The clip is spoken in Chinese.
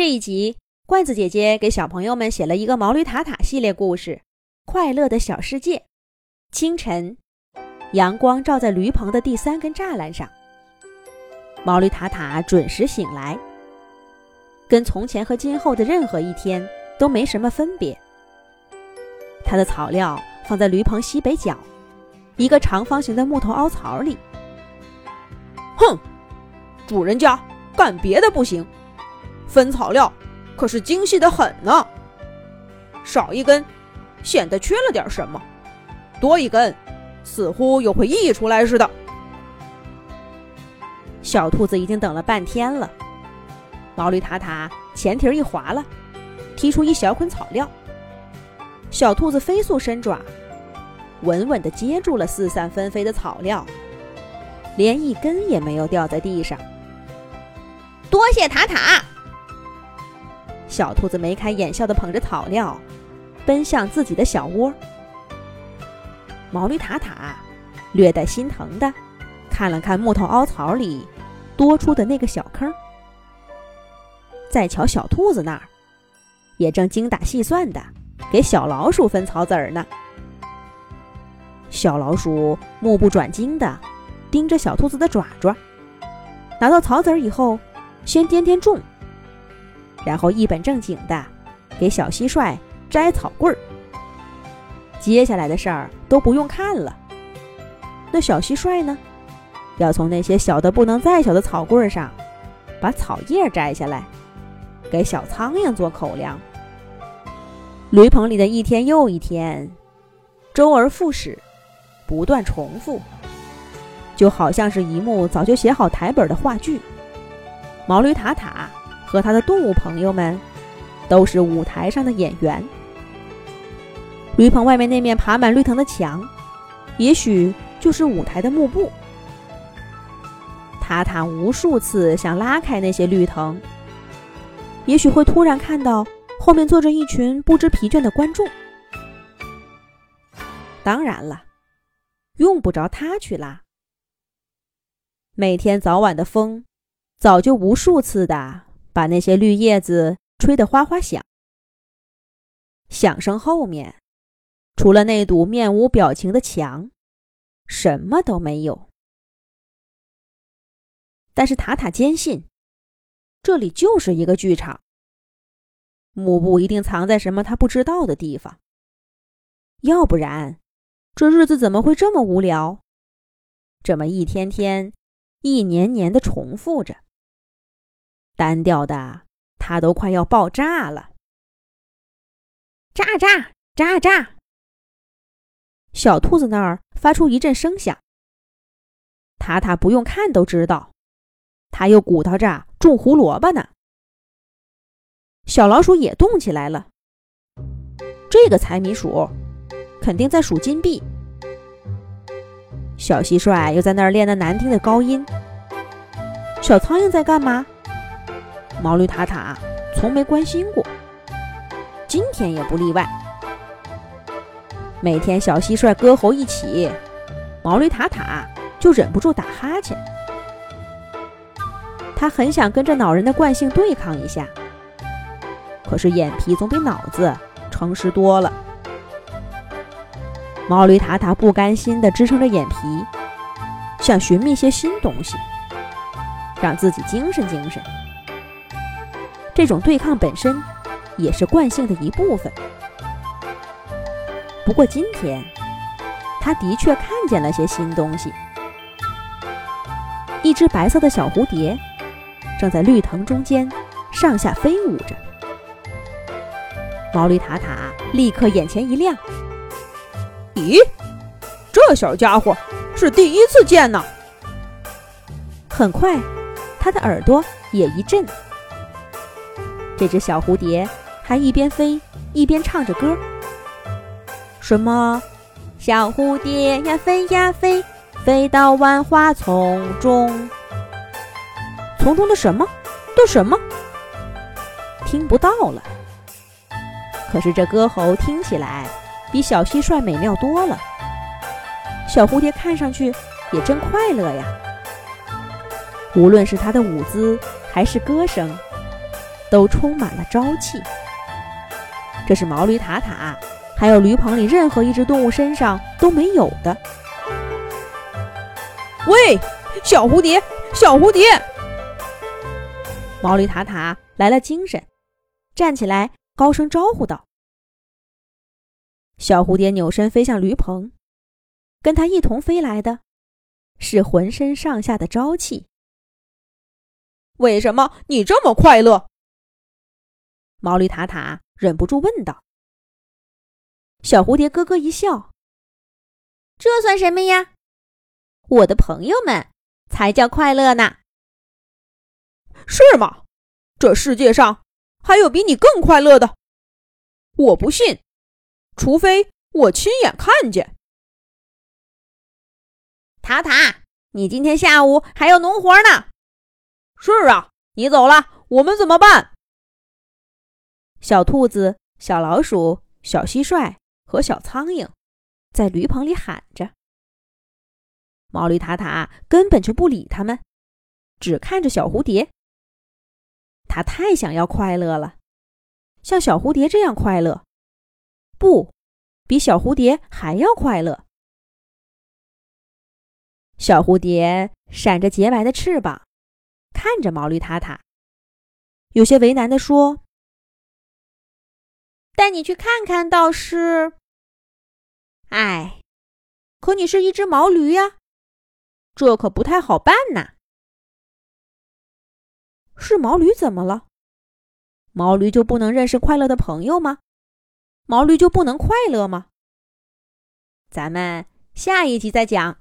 这一集，罐子姐姐给小朋友们写了一个毛驴塔塔系列故事《快乐的小世界》。清晨，阳光照在驴棚的第三根栅栏上，毛驴塔塔准时醒来，跟从前和今后的任何一天都没什么分别。他的草料放在驴棚西北角，一个长方形的木头凹槽里。哼，主人家干别的不行。分草料可是精细的很呢，少一根显得缺了点什么，多一根似乎又会溢出来似的。小兔子已经等了半天了，毛驴塔塔前蹄一滑了，踢出一小捆草料。小兔子飞速伸爪，稳稳地接住了四散纷飞的草料，连一根也没有掉在地上。多谢塔塔。小兔子眉开眼笑的捧着草料，奔向自己的小窝。毛驴塔塔略带心疼的看了看木头凹槽里多出的那个小坑，再瞧小兔子那儿，也正精打细算的给小老鼠分草籽儿呢。小老鼠目不转睛的盯着小兔子的爪爪，拿到草籽儿以后，先掂掂重。然后一本正经的给小蟋蟀摘草棍儿。接下来的事儿都不用看了。那小蟋蟀呢，要从那些小的不能再小的草棍上把草叶摘下来，给小苍蝇做口粮。驴棚里的一天又一天，周而复始，不断重复，就好像是一幕早就写好台本的话剧。毛驴塔塔。和他的动物朋友们都是舞台上的演员。驴棚外面那面爬满绿藤的墙，也许就是舞台的幕布。塔塔无数次想拉开那些绿藤，也许会突然看到后面坐着一群不知疲倦的观众。当然了，用不着他去拉。每天早晚的风，早就无数次的。把那些绿叶子吹得哗哗响，响声后面，除了那堵面无表情的墙，什么都没有。但是塔塔坚信，这里就是一个剧场。幕布一定藏在什么他不知道的地方，要不然，这日子怎么会这么无聊，这么一天天、一年年的重复着？单调的，他都快要爆炸了！炸炸炸炸！小兔子那儿发出一阵声响。塔塔不用看都知道，他又鼓捣着种胡萝卜呢。小老鼠也动起来了。这个财迷鼠肯定在数金币。小蟋蟀又在那儿练那难听的高音。小苍蝇在干嘛？毛驴塔塔从没关心过，今天也不例外。每天小蟋蟀歌喉一起，毛驴塔塔就忍不住打哈欠。他很想跟着恼人的惯性对抗一下，可是眼皮总比脑子诚实多了。毛驴塔塔不甘心地支撑着眼皮，想寻觅些新东西，让自己精神精神。这种对抗本身也是惯性的一部分。不过今天，他的确看见了些新东西。一只白色的小蝴蝶正在绿藤中间上下飞舞着。毛驴塔塔立刻眼前一亮：“咦，这小家伙是第一次见呢！”很快，他的耳朵也一震。这只小蝴蝶还一边飞一边唱着歌，什么“小蝴蝶呀飞呀飞，飞到万花丛中”，丛中的什么的什么，听不到了。可是这歌喉听起来比小蟋蟀美妙多了。小蝴蝶看上去也真快乐呀，无论是它的舞姿还是歌声。都充满了朝气。这是毛驴塔塔还有驴棚里任何一只动物身上都没有的。喂，小蝴蝶，小蝴蝶！毛驴塔塔来了精神，站起来，高声招呼道：“小蝴蝶，扭身飞向驴棚，跟它一同飞来的，是浑身上下的朝气。为什么你这么快乐？”毛驴塔塔忍不住问道。小蝴蝶咯咯一笑：“这算什么呀？我的朋友们才叫快乐呢。”是吗？这世界上还有比你更快乐的？我不信，除非我亲眼看见。塔塔，你今天下午还要农活呢。是啊，你走了，我们怎么办？小兔子、小老鼠、小蟋蟀和小苍蝇在驴棚里喊着。毛驴塔塔根本就不理他们，只看着小蝴蝶。他太想要快乐了，像小蝴蝶这样快乐，不，比小蝴蝶还要快乐。小蝴蝶闪着洁白的翅膀，看着毛驴塔塔，有些为难地说：“带你去看看倒是……哎，可你是一只毛驴呀，这可不太好办呐。”是毛驴怎么了？毛驴就不能认识快乐的朋友吗？毛驴就不能快乐吗？咱们下一集再讲。